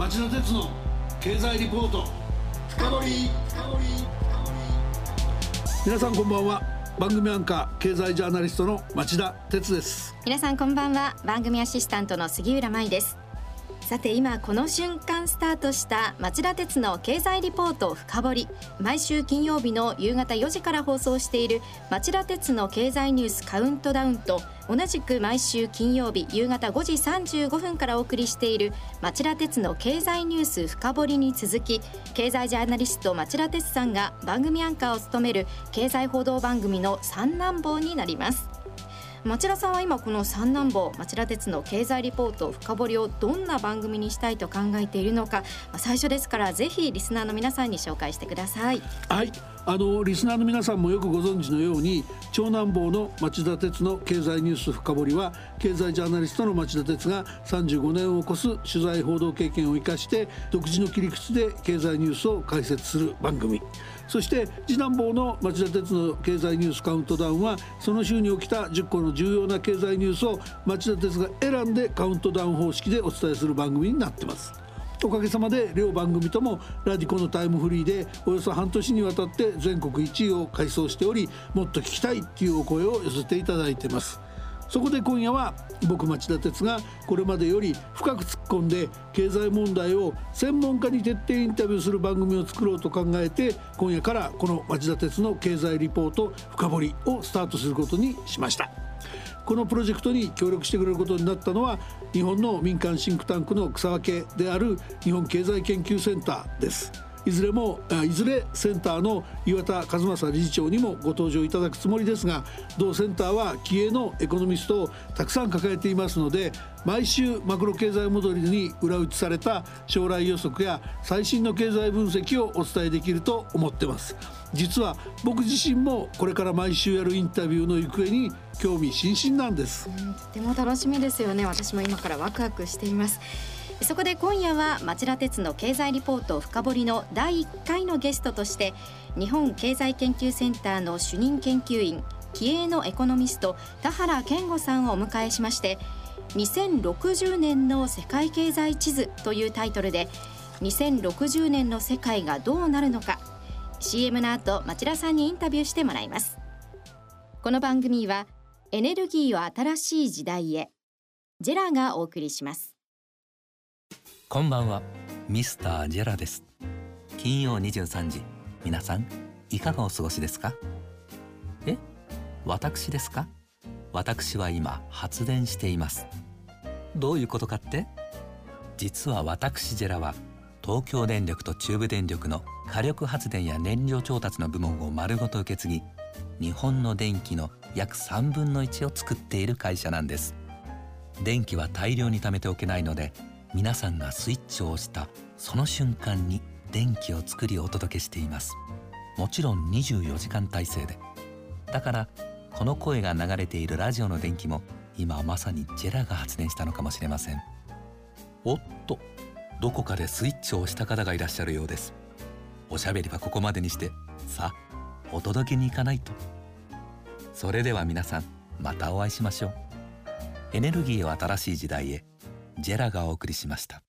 町田鉄の経済リポート。深掘皆さんこんばんは。番組アンカー経済ジャーナリストの町田鉄です。皆さんこんばんは。番組アシスタントの杉浦舞です。さて今この瞬間スタートした町田鉄の経済リポート深掘り。毎週金曜日の夕方4時から放送している町田鉄の経済ニュースカウントダウンと同じく毎週金曜日夕方5時35分からお送りしている町田鉄の経済ニュース深掘りに続き経済ジャーナリスト町田鉄さんが番組アンカーを務める経済報道番組の三男坊になります。町田さんは今この三男坊町田鉄の経済リポート深掘りをどんな番組にしたいと考えているのか、最初ですからぜひリスナーの皆さんに紹介してください。はい。あのリスナーの皆さんもよくご存知のように長男坊の町田鉄の経済ニュース深掘りは経済ジャーナリストの町田鉄が35年を超す取材報道経験を生かして独自の切り口で経済ニュースを解説する番組。そして次男坊の町田鉄の経済ニュースカウントダウンはその週に起きた10個の重要な経済ニュースを町田鉄が選んでカウントダウン方式でお伝えする番組になってます。おかげさまで両番組ともラディコのタイムフリーでおよそ半年にわたって全国1位を改装しておりもっと聞きたいっていうお声を寄せていただいてます。そこで今夜は僕町田鉄がこれまでより深く突っ込んで経済問題を専門家に徹底インタビューする番組を作ろうと考えて今夜からこの町田鉄の経済リポート深掘りをスタートすることにしました。このプロジェクトに協力してくれることになったのは日本の民間シンクタンクの草分けである日本経済研究センターです。いずれもいずれセンターの岩田和正理事長にもご登場いただくつもりですが同センターは気鋭のエコノミストをたくさん抱えていますので毎週マクロ経済モデルに裏打ちされた将来予測や最新の経済分析をお伝えできると思ってます。実は僕自身もこれから毎週やるインタビューの行方に興味津々なんです、ん、とても楽しみですよね。私も今からワクワクしています。そこで今夜は町田鉄の経済リポート深掘りの第1回のゲストとして日本経済研究センターの主任研究員気鋭のエコノミスト田原健吾さんをお迎えしまして2060年の世界経済地図というタイトルで2060年の世界がどうなるのか。CM の後町田さんにインタビューしてもらいます。この番組はエネルギーを新しい時代へジェラがお送りします。こんばんは。ミスタージェラです。金曜23時。皆さんいかがお過ごしですか？え？私ですか？私は今発電しています。どういうことかって？実は私ジェラは東京電力と中部電力の火力発電や燃料調達の部門を丸ごと受け継ぎ日本の電気の約3分の1を作っている会社なんです。電気は大量に貯めておけないので皆さんがスイッチを押したその瞬間に電気を作りお届けしています。もちろん24時間体制で。だからこの声が流れているラジオの電気も今まさにジェラが発電したのかもしれません。おっとどこかでスイッチを押した方がいらっしゃるようです。おしゃべりはここまでにしてさあお届けに行かないと。それでは皆さんまたお会いしましょう。エネルギーを新しい時代へ。ジェラがお送りしました。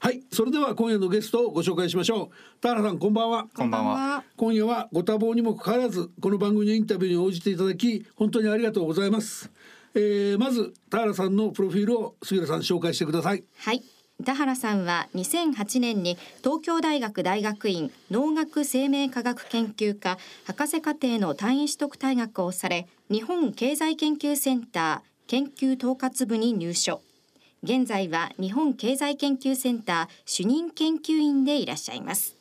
はいそれでは今夜のゲストをご紹介しましょう。田原さんこんばんは。こんばんは。今夜はご多忙にもかかわらずこの番組のインタビューに応じていただき本当にありがとうございます、えー、まず田原さんのプロフィールを杉浦さん紹介してください。はい。田原さんは2008年に東京大学大学院農学生命科学研究科博士課程の単位取得退学をされ日本経済研究センター研究統括部に入所現在は日本経済研究センター主任研究員でいらっしゃいます。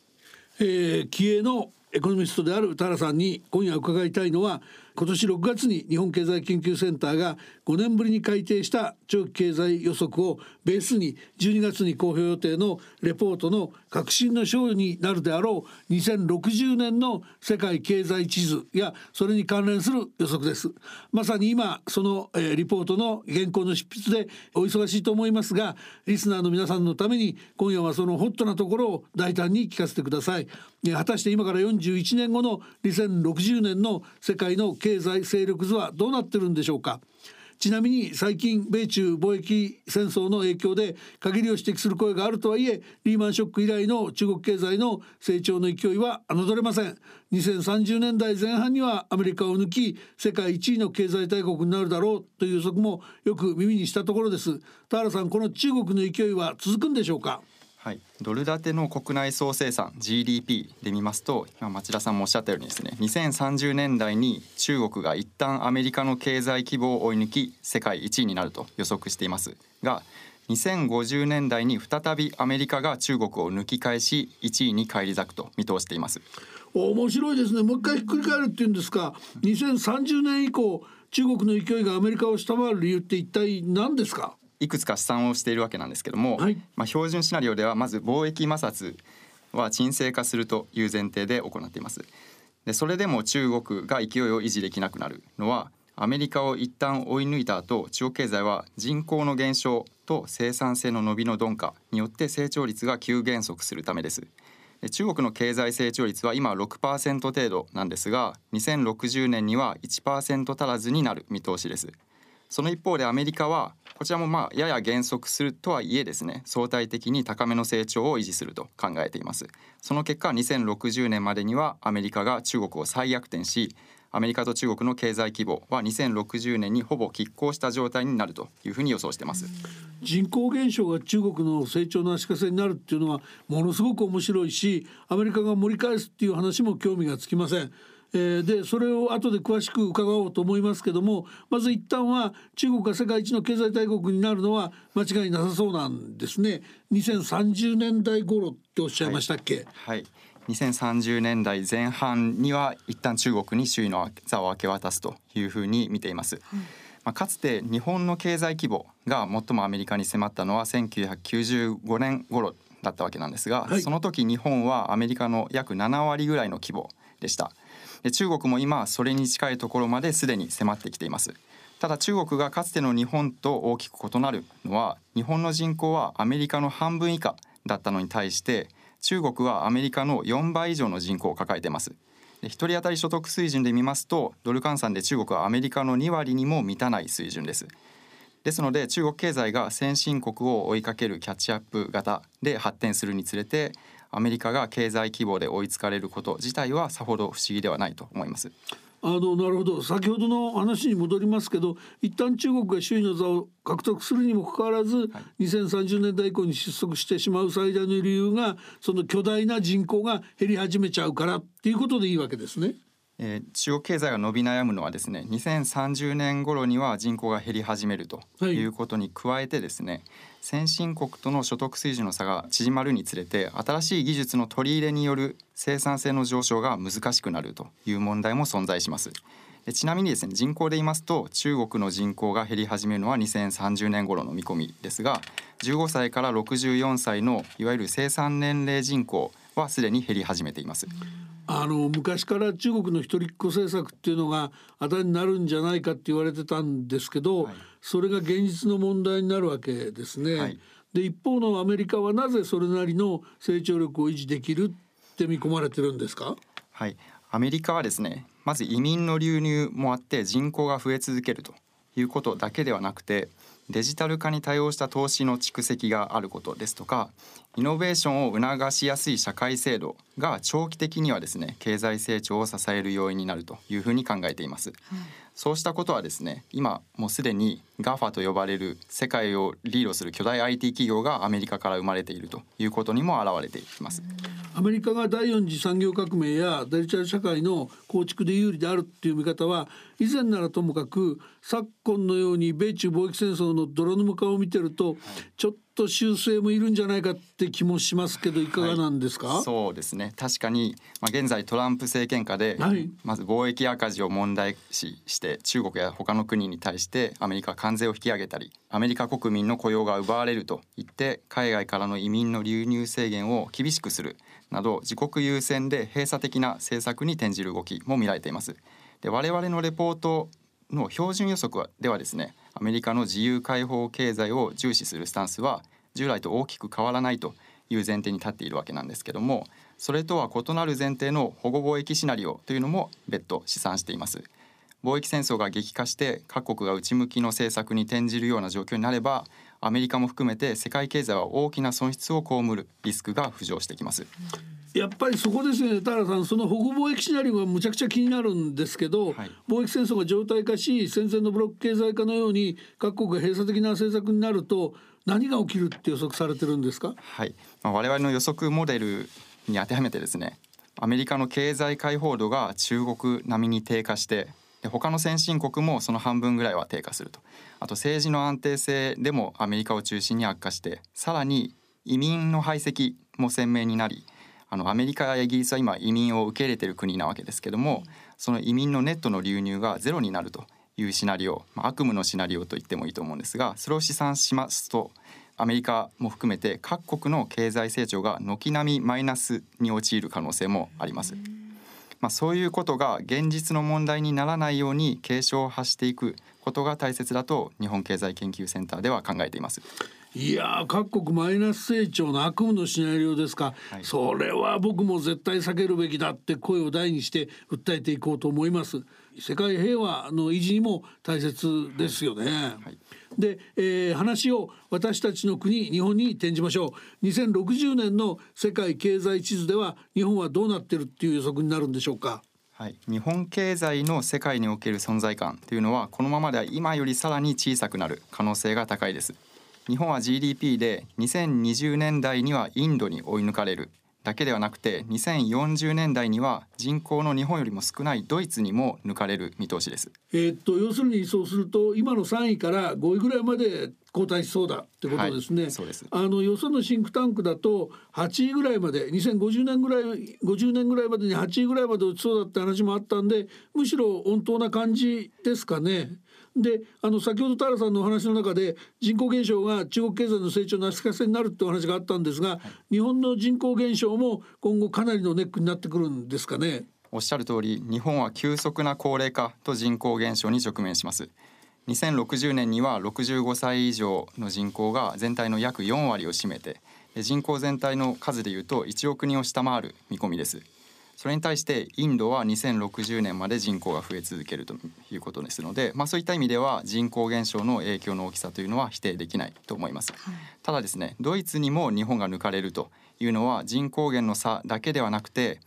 えー、気鋭のエコノミストである田原さんに今夜伺いたいのは今年6月に日本経済研究センターが5年ぶりに改定した長期経済予測をベースに12月に公表予定のレポートの革新の章になるであろう2060年の世界経済地図やそれに関連する予測です。まさに今その、え、リポートの原稿の執筆でお忙しいと思いますがリスナーの皆さんのために今夜はそのホットなところを大胆に聞かせてください。果たして今から41年後の2060年の世界の経済勢力図はどうなってるんでしょうか。ちなみに最近米中貿易戦争の影響で限りを指摘する声があるとはいえリーマンショック以来の中国経済の成長の勢いは侮れません。2030年代前半にはアメリカを抜き世界1位の経済大国になるだろうという予測もよく耳にしたところです。田原さんこの中国の勢いは続くんでしょうか？はい、ドル建ての国内総生産 GDP で見ますと今町田さんもおっしゃったようにですね2030年代に中国が一旦アメリカの経済規模を追い抜き世界1位になると予測しています。が2050年代に再びアメリカが中国を抜き返し1位に返り咲くと見通しています。面白いですね。もう一回ひっくり返るっていうんですか。2030年以降中国の勢いがアメリカを下回る理由って一体何ですか？いくつか試算をしているわけなんですけども、はい、まあ、標準シナリオではまず貿易摩擦は沈静化するという前提で行っています。でそれでも中国が勢いを維持できなくなるのはアメリカを一旦追い抜いた後中国経済は人口の減少と生産性の伸びの鈍化によって成長率が急減速するためです。中国の経済成長率は今6%程度なんですが2060年には1%足らずになる見通しですその一方でアメリカはこちらもまあやや減速するとはいえですね相対的に高めの成長を維持すると考えています。その結果2060年までにはアメリカが中国を再逆転しアメリカと中国の経済規模は2060年にほぼ拮抗した状態になるというふうに予想してます。人口減少が中国の成長の足かせになるっていうのはものすごく面白いしアメリカが盛り返すっていう話も興味がつきません。えー、でそれを後で詳しく伺おうと思いますけどもまず一旦は中国が世界一の経済大国になるのは間違いなさそうなんですね。2030年代頃っておっしゃいましたっけ、はい、はい。2030年代前半には一旦中国に首位の座を明け渡すというふうに見ています。うん。まあ、かつて日本の経済規模が最もアメリカに迫ったのは1995年頃だったわけなんですが、はい、その時日本はアメリカの約7割ぐらいの規模でした。中国も今それに近いところまですでに迫ってきています。ただ中国がかつての日本と大きく異なるのは日本の人口はアメリカの半分以下だったのに対して中国はアメリカの4倍以上の人口を抱えています。1人当たり所得水準で見ますとドル換算で中国はアメリカの2割にも満たない水準です。ですので中国経済が先進国を追いかけるキャッチアップ型で発展するにつれてアメリカが経済規模で追いつかれること自体はさほど不思議ではないと思います。あのなるほど先ほどの話に戻りますけど一旦中国が首位の座を獲得するにもかかわらず、はい、2030年代以降に失速してしまう最大の理由がその巨大な人口が減り始めちゃうからっていうことでいいわけですね。えー、中国経済が伸び悩むのはですね2030年頃には人口が減り始めるということに加えてですね、はい、先進国との所得水準の差が縮まるにつれて新しい技術の取り入れによる生産性の上昇が難しくなるという問題も存在します。ちなみにですね人口で言いますと中国の人口が減り始めるのは2030年頃の見込みですが15歳から64歳のいわゆる生産年齢人口はすでに減り始めています。あの昔から中国の一人っ子政策っていうのがあだになるんじゃないかって言われてたんですけど、はい、それが現実の問題になるわけですね。はい、で一方のアメリカはなぜそれなりの成長力を維持できるって見込まれてるんですか？はい。アメリカはですねまず移民の流入もあって人口が増え続けるということだけではなくてデジタル化に対応した投資の蓄積があることですとかイノベーションを促しやすい社会制度が長期的にはですね経済成長を支える要因になるというふうに考えています。うんそうしたことはですね今もうすでに GAFA と呼ばれる世界をリードする巨大 IT 企業がアメリカから生まれているということにも表れています。アメリカが第四次産業革命やデジタル社会の構築で有利であるっていう見方は以前ならともかく昨今のように米中貿易戦争の泥沼化を見てると、ちょっと修正もいるんじゃないかって気もしますけどいかがなんですか、はい、そうですね。確かに、まあ、現在トランプ政権下で、はい、まず貿易赤字を問題視して中国や他の国に対してアメリカは関税を引き上げたりアメリカ国民の雇用が奪われると言って海外からの移民の流入制限を厳しくするなど自国優先で閉鎖的な政策に転じる動きも見られています。で我々のレポートの標準予測ではですねアメリカの自由開放経済を重視するスタンスは従来と大きく変わらないという前提に立っているわけなんですけどもそれとは異なる前提の保護貿易シナリオというのも別途試算しています貿易戦争が激化して各国が内向きの政策に転じるような状況になればアメリカも含めて世界経済は大きな損失を被るリスクが浮上してきます。やっぱりそこですね。田原さんその保護貿易シナリオがむちゃくちゃ気になるんですけど、はい、貿易戦争が常態化し戦前のブロック経済化のように各国が閉鎖的な政策になると何が起きるって予測されてるんですか、はい。まあ、我々の予測モデルに当てはめてですねアメリカの経済開放度が中国並みに低下してで他の先進国もその半分ぐらいは低下すると。あと政治の安定性でもアメリカを中心に悪化してさらに移民の排斥も鮮明になりあのアメリカやイギリスは今移民を受け入れている国なわけですけどもその移民のネットの流入がゼロになるというシナリオ、まあ、悪夢のシナリオと言ってもいいと思うんですがそれを試算しますとアメリカも含めて各国の経済成長が軒並みマイナスに陥る可能性もあります。まあ、そういうことが現実の問題にならないように警鐘を発していくことが大切だと日本経済研究センターでは考えています。いや各国マイナス成長の悪夢のシナリオですか、はい、それは僕も絶対避けるべきだって声を大にして訴えていこうと思います。世界平和の維持にも大切ですよね、はい。はいで、えー、話を私たちの国日本に転じましょう。2060年の世界経済地図では日本はどうなってるっていう予測になるんでしょうか。はい、日本経済の世界における存在感というのはこのままでは今よりさらに小さくなる可能性が高いです日本は GDP で2020年代にはインドに追い抜かれるだけではなくて2040年代には人口の日本よりも少ないドイツにも抜かれる見通しです。えー、っと要するにそうすると今の3位から5位ぐらいまで後退しそうだってことですね。はい、そうですあのよそのシンクタンクだと8位ぐらいまで2050年ぐらい50年ぐらいまでに8位ぐらいまで落ちそうだって話もあったんでむしろ温当な感じですかね。であの先ほど田原さんのお話の中で人口減少が中国経済の成長の足かせになるってお話があったんですが、はい、日本の人口減少も今後かなりのネックになってくるんですかね？おっしゃる通り日本は急速な高齢化と人口減少に直面します。2060年には65歳以上の人口が全体の約4割を占めて人口全体の数でいうと1億人を下回る見込みですそれに対してインドは2060年まで人口が増え続けるということですので、まあ、そういった意味では人口減少の影響の大きさというのは否定できないと思います、はい、ただですねドイツにも日本が抜かれるというのは人口減の差だけではなくて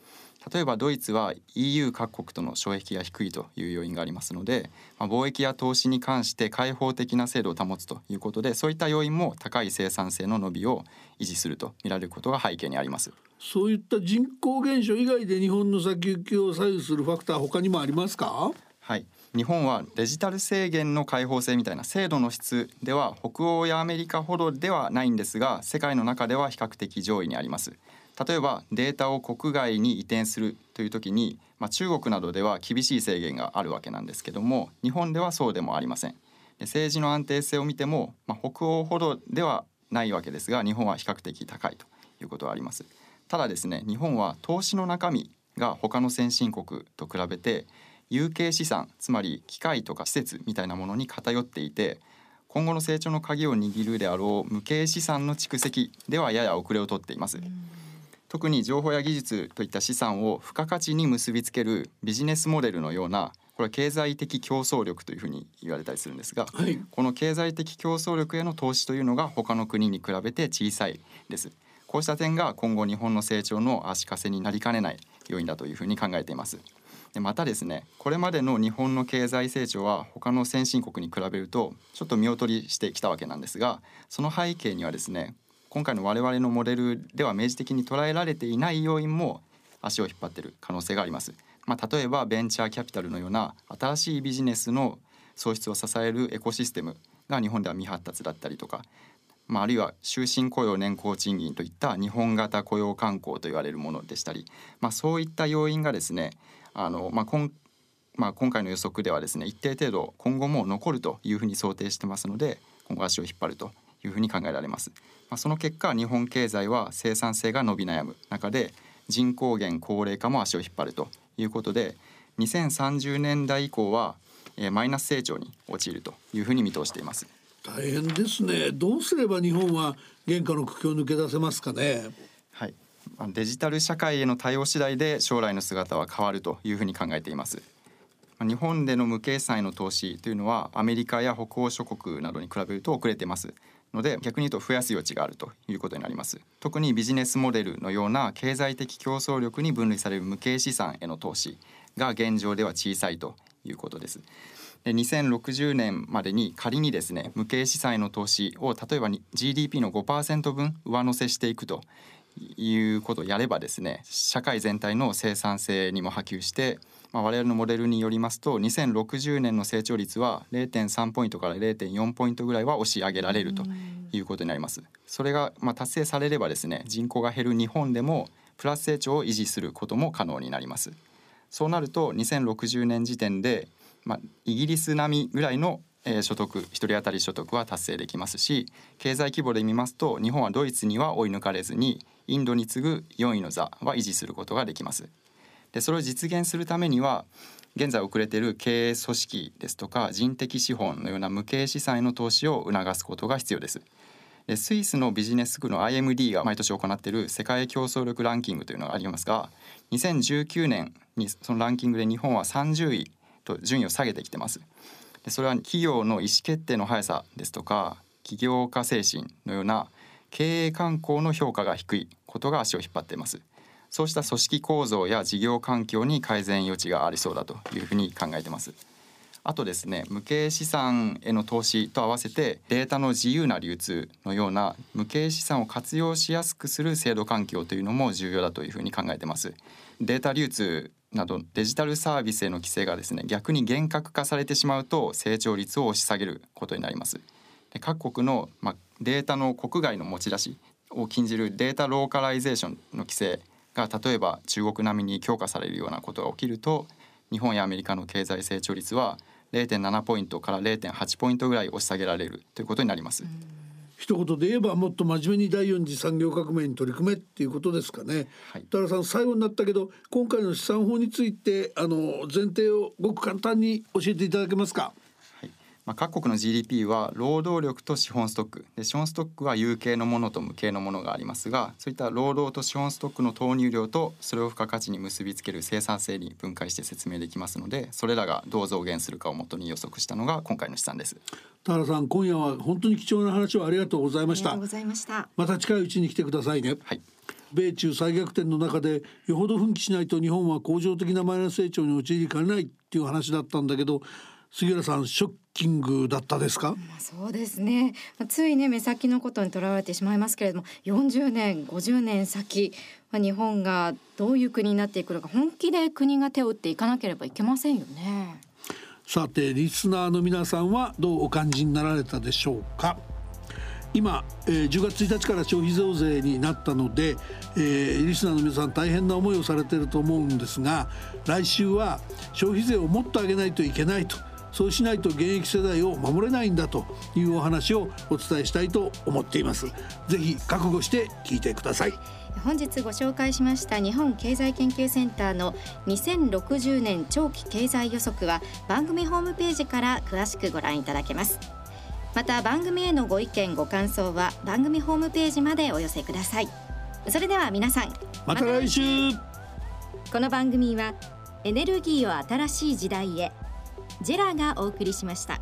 例えばドイツは EU 各国との障壁が低いという要因がありますので、まあ、貿易や投資に関して開放的な制度を保つということでそういった要因も高い生産性の伸びを維持すると見られることが背景にあります。そういった人口減少以外で日本の先行きを左右するファクター他にもありますか？はい。日本はデジタル制限の開放性みたいな制度の質では北欧やアメリカほどではないんですが世界の中では比較的上位にあります例えばデータを国外に移転するという時に、まあ、中国などでは厳しい制限があるわけなんですけども日本ではそうでもありません。政治の安定性を見ても、まあ、北欧ほどではないわけですが日本は比較的高いということはあります。ただですね日本は投資の中身が他の先進国と比べて有形資産つまり機械とか施設みたいなものに偏っていて今後の成長の鍵を握るであろう無形資産の蓄積ではやや遅れをとっています。特に情報や技術といった資産を付加価値に結びつけるビジネスモデルのようなこれは経済的競争力というふうに言われたりするんですが、はい、この経済的競争力への投資というのが他の国に比べて小さいです。こうした点が今後日本の成長の足かせになりかねない要因だというふうに考えています。でまたですねこれまでの日本の経済成長は他の先進国に比べるとちょっと見劣りしてきたわけなんですがその背景にはですね今回の我々のモデルでは明示的に捉えられていない要因も足を引っ張ってる可能性があります。まあ、例えばベンチャーキャピタルのような新しいビジネスの創出を支えるエコシステムが日本では未発達だったりとか、まあ、あるいは終身雇用年功賃金といった日本型雇用慣行と言われるものでしたり、まあ、そういった要因がですねあの、まあ、今まあ、今回の予測ではですね一定程度今後も残るというふうに想定してますので今後足を引っ張るというふうに考えられます。まあ、その結果日本経済は生産性が伸び悩む中で人口減高齢化も足を引っ張るということで2030年代以降は、えー、マイナス成長に陥るというふうに見通しています。大変ですね。どうすれば日本は原価の苦境を抜け出せますかね。はい。デジタル社会への対応次第で将来の姿は変わるというふうに考えています。日本での無形資産への投資というのはアメリカや北欧諸国などに比べると遅れてますので逆に言うと増やす余地があるということになります。特にビジネスモデルのような経済的競争力に分類される無形資産への投資が現状では小さいということです。で2060年までに仮にですね無形資産への投資を例えば GDP の5%分上乗せしていくということをやればですね社会全体の生産性にも波及してまあ、我々のモデルによりますと2060年の成長率は0.3ポイントから0.4ポイントぐらいは押し上げられるということになります。それがまあ達成されればですね人口が減る日本でもプラス成長を維持することも可能になります。そうなると2060年時点で、まあ、イギリス並みぐらいの所得1人当たり所得は達成できますし経済規模で見ますと日本はドイツには追い抜かれずにインドに次ぐ4位の座は維持することができます。でそれを実現するためには現在遅れている経営組織ですとか人的資本のような無形資産への投資を促すことが必要です。でスイスのビジネス区の IMD が毎年行っている世界競争力ランキングというのがありますが2019年にそのランキングで日本は30位と順位を下げてきてます。でそれは企業の意思決定の速さですとか起業家精神のような経営慣行の評価が低いことが足を引っ張っています。そうした組織構造や事業環境に改善余地がありそうだというふうに考えてます。あとですね無形資産への投資と合わせてデータの自由な流通のような無形資産を活用しやすくする制度環境というのも重要だというふうに考えてます。データ流通などデジタルサービスへの規制がですね逆に厳格化されてしまうと成長率を押し下げることになります。で各国の、ま、データの国外の持ち出しを禁じるデータローカライゼーションの規制が例えば中国並みに強化されるようなことが起きると日本やアメリカの経済成長率は0.7ポイントから0.8ポイントぐらい押し下げられるということになります。一言で言えばもっと真面目に第四次産業革命に取り組めっていうことですかね。はい、田原さん最後になったけど今回の資産法についてあの前提をごく簡単に教えていただけますか？まあ、各国の GDP は労働力と資本ストック。で資本ストックは有形のものと無形のものがありますがそういった労働と資本ストックの投入量とそれを付加価値に結びつける生産性に分解して説明できますのでそれらがどう増減するかをもとに予測したのが今回の試算です。田原さん今夜は本当に貴重な話をありがとうございました。また。近いうちに来てくださいね。はい。米中再逆転の中でよほど奮起しないと日本は恒常的なマイナス成長に陥りかねないっていう話だったんだけど杉浦さんショッキングだったですか、まあ、そうですね。ついね目先のことにとらわれてしまいますけれども40年50年先日本がどういう国になっていくのか本気で国が手を打っていかなければいけませんよね。さてリスナーの皆さんはどうお感じになられたでしょうか？今、えー、10月1日から消費増税になったので、えー、リスナーの皆さん大変な思いをされていると思うんですが来週は消費税をもっと上げないといけないとそうしないと現役世代を守れないんだというお話をお伝えしたいと思っています。ぜひ覚悟して聞いてください。本日ご紹介しました日本経済研究センターの2060年長期経済予測は番組ホームページから詳しくご覧いただけます。また番組へのご意見ご感想は番組ホームページまでお寄せください。それでは皆さんまた来週。この番組はエネルギーを新しい時代へジェラがお送りしました。